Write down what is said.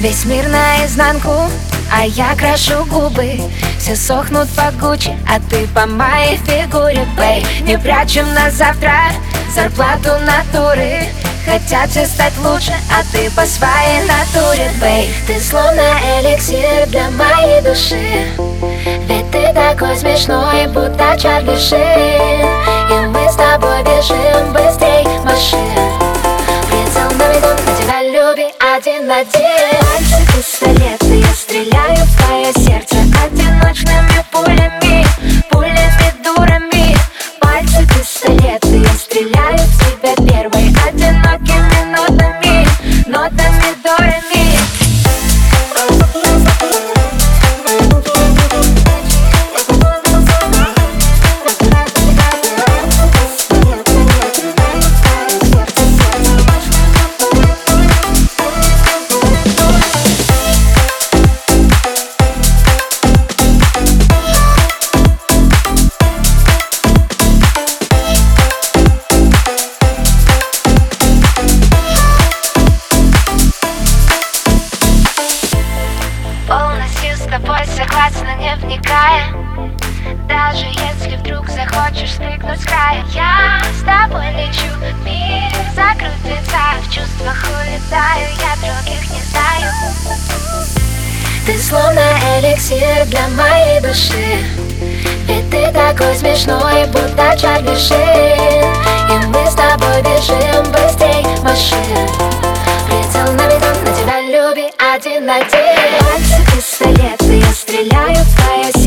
Весь мир наизнанку, а я крашу губы. Все сохнут по Гуччи, а ты по моей фигуре, бэй Не прячем на завтра зарплату натуры Хотят все стать лучше, а ты по своей натуре, бэй Ты словно эликсир для моей души. Ведь ты такой смешной, будто Чарли Шин И мы с тобой бежим быстрей машин Прицел наведен на тебя, люби один на один тобой согласна, не вникая. Даже если вдруг захочешь спрыгнуть с края Я с тобой лечу, мир закрутится В чувствах улетаю, я других не знаю. Ты словно эликсир для моей души. Ведь ты такой смешной, будто Шин И мы с тобой бежим быстрей машин. Прицел наведен на тебя, люби один один Пальцы пистолет стреляю в твое